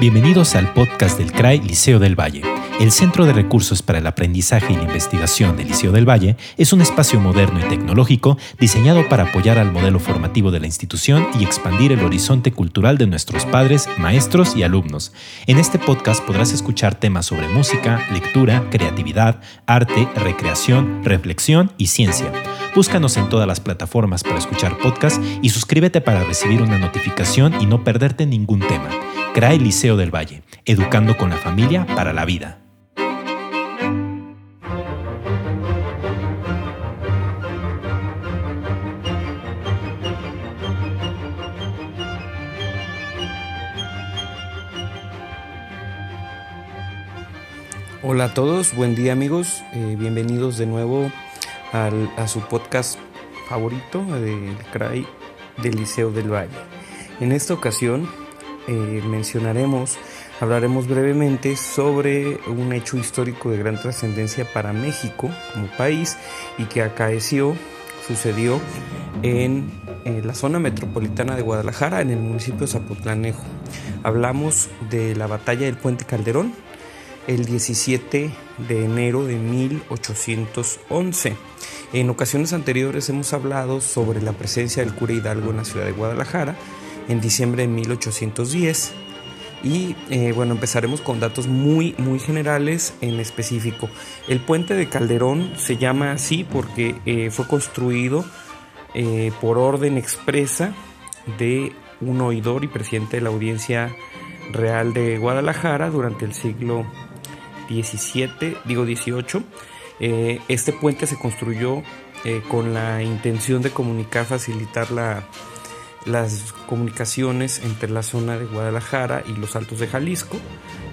Bienvenidos al podcast del CRAI Liceo del Valle. El Centro de Recursos para el Aprendizaje y la Investigación del Liceo del Valle es un espacio moderno y tecnológico diseñado para apoyar al modelo formativo de la institución y expandir el horizonte cultural de nuestros padres, maestros y alumnos. En este podcast podrás escuchar temas sobre música, lectura, creatividad, arte, recreación, reflexión y ciencia. Búscanos en todas las plataformas para escuchar podcasts y suscríbete para recibir una notificación y no perderte ningún tema. CRAE Liceo del Valle, educando con la familia para la vida. Hola a todos, buen día amigos, eh, bienvenidos de nuevo a su podcast favorito del CRAI del Liceo del Valle. En esta ocasión eh, mencionaremos, hablaremos brevemente sobre un hecho histórico de gran trascendencia para México como país y que acaeció, sucedió en, en la zona metropolitana de Guadalajara, en el municipio de Zapotlanejo. Hablamos de la batalla del Puente Calderón el 17 de enero de 1811. En ocasiones anteriores hemos hablado sobre la presencia del cura Hidalgo en la ciudad de Guadalajara en diciembre de 1810 y eh, bueno empezaremos con datos muy muy generales en específico. El puente de Calderón se llama así porque eh, fue construido eh, por orden expresa de un oidor y presidente de la audiencia real de Guadalajara durante el siglo 17, digo 18. Eh, este puente se construyó con la intención de comunicar, facilitar la, las comunicaciones entre la zona de Guadalajara y los Altos de Jalisco.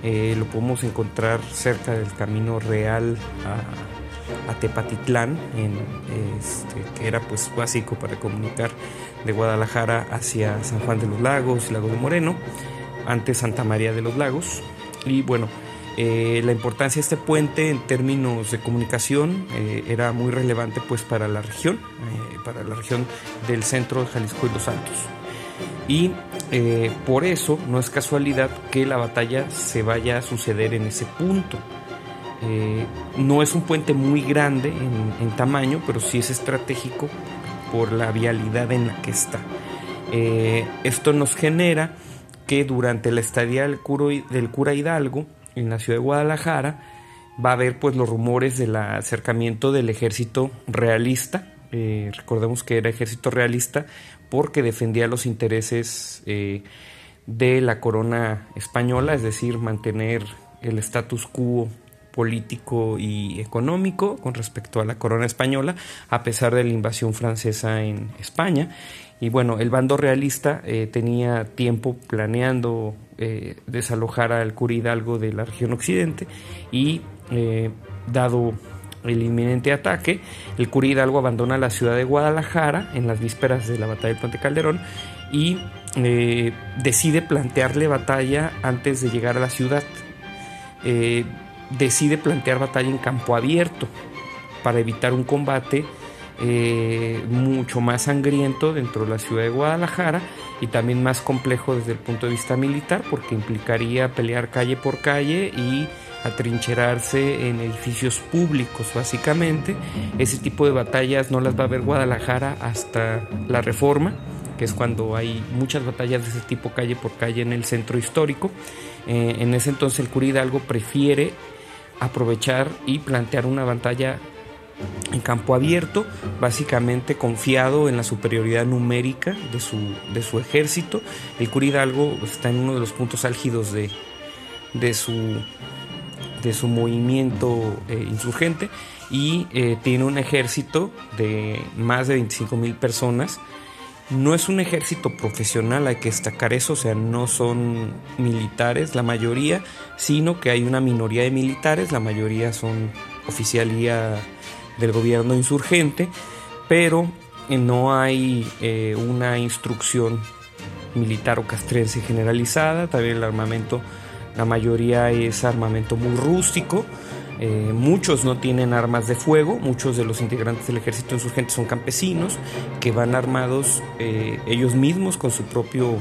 Eh, lo podemos encontrar cerca del camino real a, a Tepatitlán, este, que era pues básico para comunicar de Guadalajara hacia San Juan de los Lagos, Lago de Moreno, antes Santa María de los Lagos. Y bueno, eh, la importancia de este puente en términos de comunicación eh, era muy relevante pues para la región, eh, para la región del centro de Jalisco y los Altos. Y por eso no es casualidad que la batalla se vaya a suceder en ese punto. no es un puente muy grande en, en, tamaño, pero sí es estratégico por la vialidad en la que está. esto nos genera que durante la estadía del cura Hidalgo, en la ciudad de Guadalajara, va a haber pues los rumores del acercamiento del ejército realista. Eh, recordemos que era ejército realista porque defendía los intereses eh, de la corona española, es decir, mantener el status quo político y económico con respecto a la corona española, a pesar de la invasión francesa en España. Y bueno, el bando realista eh, tenía tiempo planeando eh, desalojar al cura Hidalgo de la región occidente y eh, dado el inminente ataque, el cura Hidalgo abandona la ciudad de Guadalajara en las vísperas de la batalla del Puente Calderón y decide plantearle batalla antes de llegar a la ciudad. decide plantear batalla en campo abierto para evitar un combate eh, mucho más sangriento dentro de la ciudad de Guadalajara y también más complejo desde el punto de vista militar porque implicaría pelear calle por calle y atrincherarse en edificios públicos básicamente. Ese tipo de batallas no las va a ver Guadalajara hasta la reforma, que es cuando hay muchas batallas de ese tipo calle por calle en el centro histórico. Eh, en ese entonces el cura Hidalgo prefiere aprovechar y plantear una batalla en campo abierto, básicamente confiado en la superioridad numérica de su, de su ejército. El cura Hidalgo está en uno de los puntos álgidos de, de, su, de su movimiento eh, insurgente y eh, tiene un ejército de más de 25 mil personas. No es un ejército profesional, hay que destacar eso, o sea, no son militares la mayoría, sino que hay una minoría de militares, la mayoría son oficialía del gobierno insurgente, pero eh, no hay eh, una instrucción militar o castrense generalizada, también el armamento, la mayoría es armamento muy rústico, eh, muchos no tienen armas de fuego, muchos de los integrantes del ejército insurgente son campesinos que van armados ellos mismos con su propio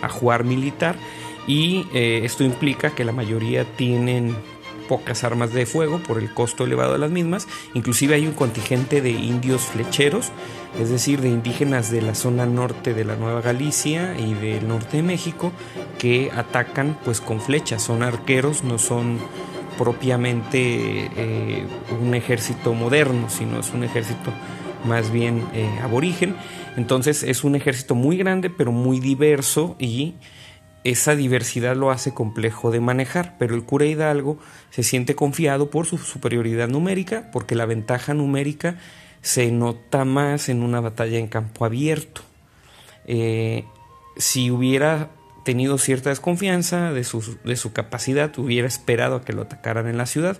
ajuar militar y eh, esto implica que la mayoría tienen pocas armas de fuego por el costo elevado de las mismas. Inclusive hay un contingente de indios flecheros, es decir, de indígenas de la zona norte de la Nueva Galicia y del norte de México que atacan pues con flechas, son arqueros, no son propiamente eh, un ejército moderno, sino es un ejército más bien eh, aborigen. Entonces es un ejército muy grande pero muy diverso y esa diversidad lo hace complejo de manejar, pero el cura Hidalgo se siente confiado por su superioridad numérica, porque la ventaja numérica se nota más en una batalla en campo abierto. Eh, si hubiera tenido cierta desconfianza de su, de su capacidad, hubiera esperado a que lo atacaran en la ciudad,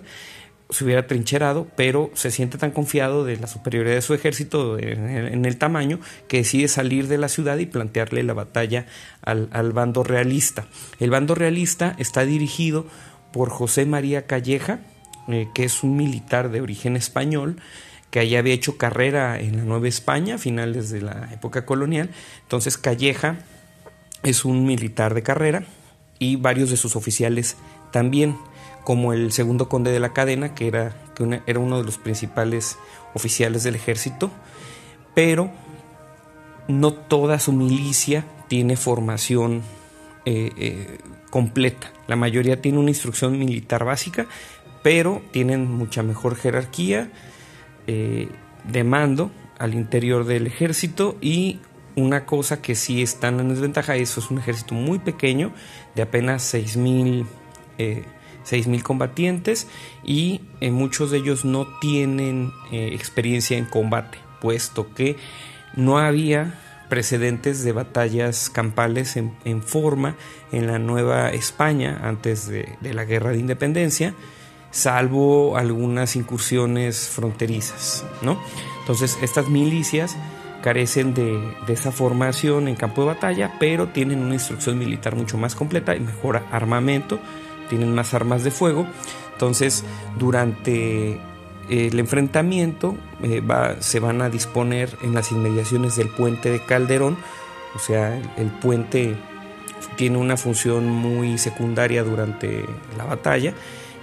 se hubiera trincherado, pero se siente tan confiado de la superioridad de su ejército en, el tamaño que decide salir de la ciudad y plantearle la batalla al, bando realista. El bando realista está dirigido por José María Calleja, eh, que es un militar de origen español, que ya había hecho carrera en la Nueva España finales de la época colonial. Entonces Calleja es un militar de carrera y varios de sus oficiales también como el segundo conde de la cadena, que era, que era uno de los principales oficiales del ejército, pero no toda su milicia tiene formación eh, eh, completa. La mayoría tiene una instrucción militar básica, pero tienen mucha mejor jerarquía eh, de mando al interior del ejército y una cosa que sí están en desventaja, eso es un ejército muy pequeño, de apenas 6.000 6.000 combatientes y eh, muchos de ellos no tienen eh, experiencia en combate, puesto que no había precedentes de batallas campales en, forma en la Nueva España antes de, la Guerra de Independencia, salvo algunas incursiones fronterizas, ¿no? Entonces estas milicias carecen de, de, esa formación en campo de batalla, pero tienen una instrucción militar mucho más completa y mejor armamento tienen más armas de fuego. Entonces, durante el enfrentamiento eh, se van a disponer en las inmediaciones del puente de Calderón, o sea, el, puente tiene una función muy secundaria durante la batalla.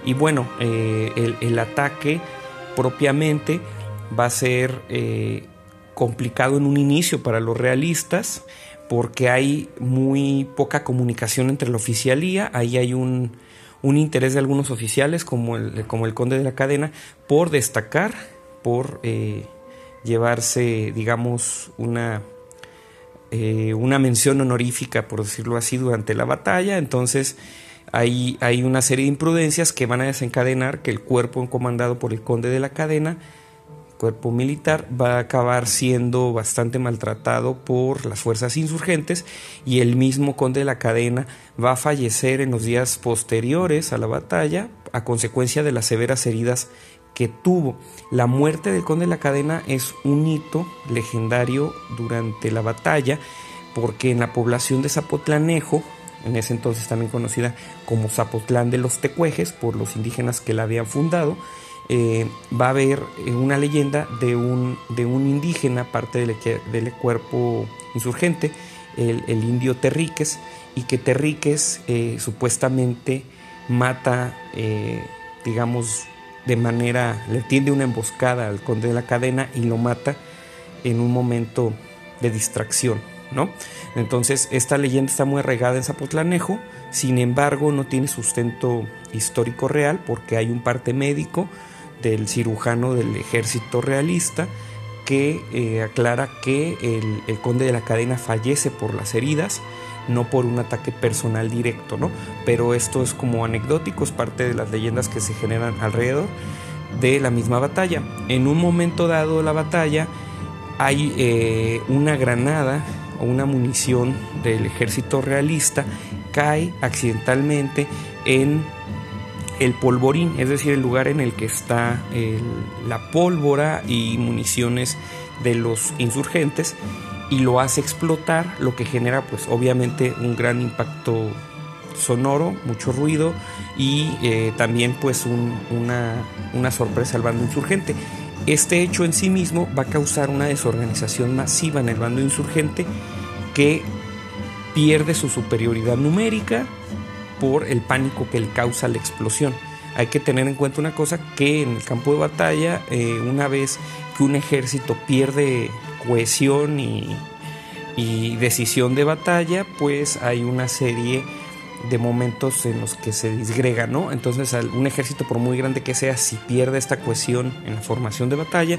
Y bueno, eh, el, ataque propiamente va a ser eh, complicado en un inicio para los realistas porque hay muy poca comunicación entre la oficialía, ahí hay un un interés de algunos oficiales, como el, como el conde de la cadena, por destacar, por eh, llevarse, digamos, una, eh, una mención honorífica, por decirlo así, durante la batalla. Entonces, hay, hay una serie de imprudencias que van a desencadenar que el cuerpo comandado por el conde de la cadena cuerpo militar va a acabar siendo bastante maltratado por las fuerzas insurgentes y el mismo conde de la cadena va a fallecer en los días posteriores a la batalla a consecuencia de las severas heridas que tuvo. La muerte del conde de la cadena es un hito legendario durante la batalla porque en la población de Zapotlanejo, en ese entonces también conocida como Zapotlán de los Tecuejes por los indígenas que la habían fundado, eh, va a haber eh, una leyenda de un, de un indígena, parte del, del cuerpo insurgente, el, indio Terríquez, y que Terríquez eh, supuestamente mata, digamos, de manera, le tiende una emboscada al conde de la cadena y lo mata en un momento de distracción, ¿no? Entonces, esta leyenda está muy arraigada en Zapotlanejo, sin embargo, no tiene sustento histórico real porque hay un parte médico, del cirujano del ejército realista que eh, aclara que el, conde de la cadena fallece por las heridas, no por un ataque personal directo, ¿no? Pero esto es como anecdótico, es parte de las leyendas que se generan alrededor de la misma batalla. En un momento dado de la batalla hay eh, una granada o una munición del ejército realista cae accidentalmente en el polvorín, es decir, el lugar en el que está la pólvora y municiones de los insurgentes y lo hace explotar, lo que genera pues obviamente un gran impacto sonoro, mucho ruido y eh, también pues una, una sorpresa al bando insurgente. Este hecho en sí mismo va a causar una desorganización masiva en el bando insurgente que pierde su superioridad numérica por el pánico que le causa la explosión. Hay que tener en cuenta una cosa que en el campo de batalla, eh, una vez que un ejército pierde cohesión y, y decisión de batalla, pues hay una serie de momentos en los que se disgrega, ¿no? Entonces, un ejército, por muy grande que sea, si pierde esta cohesión en la formación de batalla,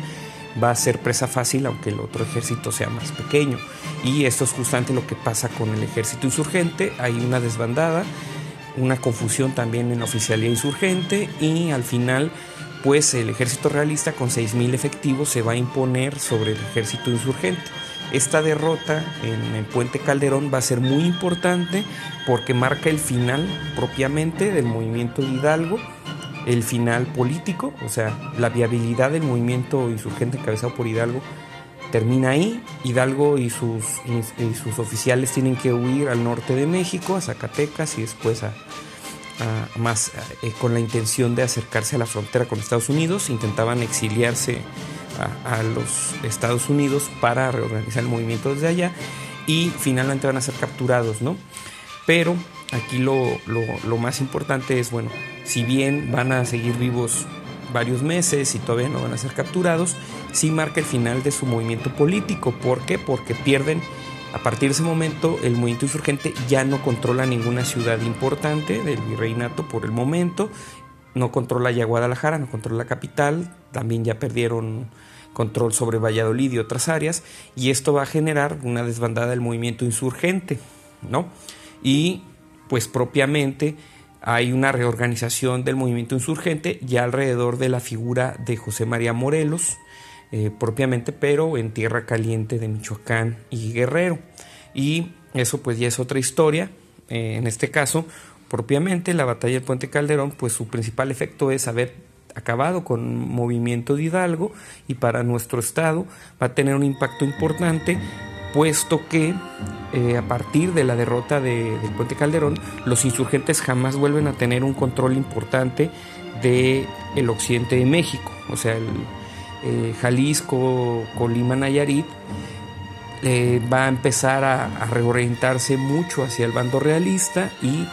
va a ser presa fácil, aunque el otro ejército sea más pequeño. Y esto es justamente lo que pasa con el ejército insurgente. Hay una desbandada, una confusión también en oficialía insurgente y al final pues el ejército realista con 6.000 efectivos se va a imponer sobre el ejército insurgente. Esta derrota en el puente Calderón va a ser muy importante porque marca el final propiamente del movimiento de Hidalgo, el final político, o sea, la viabilidad del movimiento insurgente encabezado por Hidalgo termina ahí. Hidalgo y sus, y sus oficiales tienen que huir al norte de México, a Zacatecas y después a, más eh, con la intención de acercarse a la frontera con Estados Unidos, intentaban exiliarse a, los Estados Unidos para reorganizar el movimiento desde allá y finalmente van a ser capturados, ¿no? Pero aquí lo, lo, más importante es, bueno, si bien van a seguir vivos varios meses y todavía no van a ser capturados, sí marca el final de su movimiento político. ¿Por qué? Porque pierden a partir de ese momento, el movimiento insurgente ya no controla ninguna ciudad importante del virreinato por el momento. No controla ya Guadalajara, no controla la capital. También ya perdieron control sobre Valladolid y otras áreas. Y esto va a generar una desbandada del movimiento insurgente, ¿no? Y pues propiamente hay una reorganización del movimiento insurgente ya alrededor de la figura de José María Morelos, eh, propiamente, pero en tierra caliente de Michoacán y Guerrero. Y eso pues ya es otra historia. Eh, en este caso, propiamente la batalla del Puente Calderón, pues su principal efecto es haber acabado con movimiento de Hidalgo y para nuestro estado va a tener un impacto importante puesto que eh, a partir de la derrota del Puente Calderón, los insurgentes jamás vuelven a tener un control importante del el occidente de México, o sea, el, eh, Jalisco, Colima, Nayarit, eh, va a empezar a, reorientarse mucho hacia el bando realista y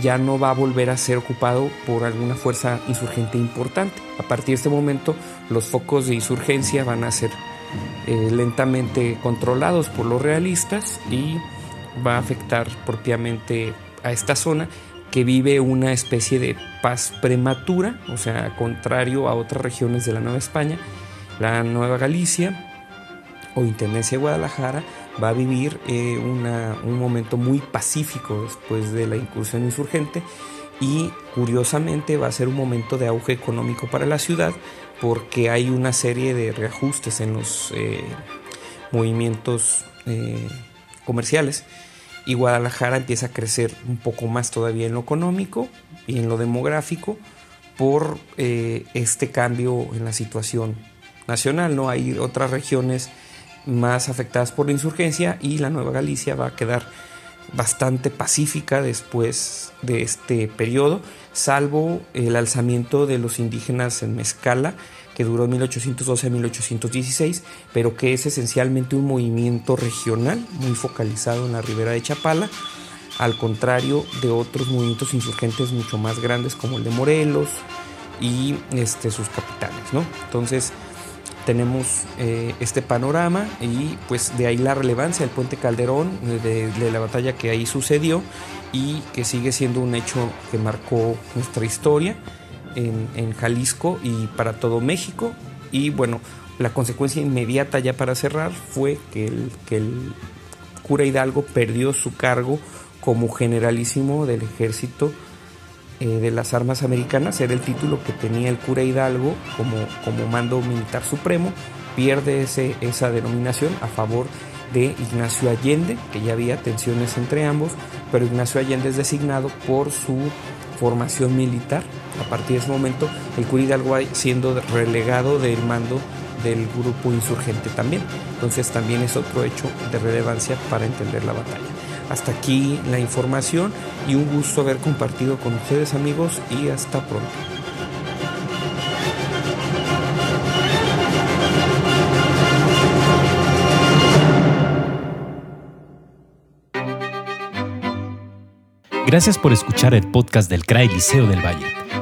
ya no va a volver a ser ocupado por alguna fuerza insurgente importante. A partir de este momento los focos de insurgencia van a ser eh, lentamente controlados por los realistas y va a afectar propiamente a esta zona que vive una especie de paz prematura, o sea, contrario a otras regiones de la Nueva España, la Nueva Galicia o Intendencia de Guadalajara va a vivir eh, un momento muy pacífico después de la incursión insurgente y curiosamente va a ser un momento de auge económico para la ciudad porque hay una serie de reajustes en los eh, movimientos eh, comerciales y Guadalajara empieza a crecer un poco más todavía en lo económico y en lo demográfico por este cambio en la situación nacional, ¿no? Hay otras regiones más afectadas por la insurgencia y la Nueva Galicia va a quedar bastante pacífica después de este periodo, salvo el alzamiento de los indígenas en Mezcala, que duró 1812 a 1816, pero que es esencialmente un movimiento regional muy focalizado en la ribera de Chapala, al contrario de otros movimientos insurgentes mucho más grandes como el de Morelos y este, sus capitales. ¿no? Entonces, tenemos eh, este panorama y pues de ahí la relevancia del puente Calderón, de, la batalla que ahí sucedió y que sigue siendo un hecho que marcó nuestra historia en, Jalisco y para todo México. Y bueno, la consecuencia inmediata ya para cerrar fue que el, que el cura Hidalgo perdió su cargo como generalísimo del ejército eh, de las armas americanas, era el título que tenía el cura Hidalgo como, como mando militar supremo, pierde ese, esa denominación a favor de Ignacio Allende, que ya había tensiones entre ambos, pero Ignacio Allende es designado por su formación militar. A partir de ese momento, el cura Hidalgo siendo relegado del mando del grupo insurgente también. Entonces también es otro hecho de relevancia para entender la batalla. Hasta aquí la información y un gusto haber compartido con ustedes amigos y hasta pronto. Gracias por escuchar el podcast del CRAI Liceo del Valle.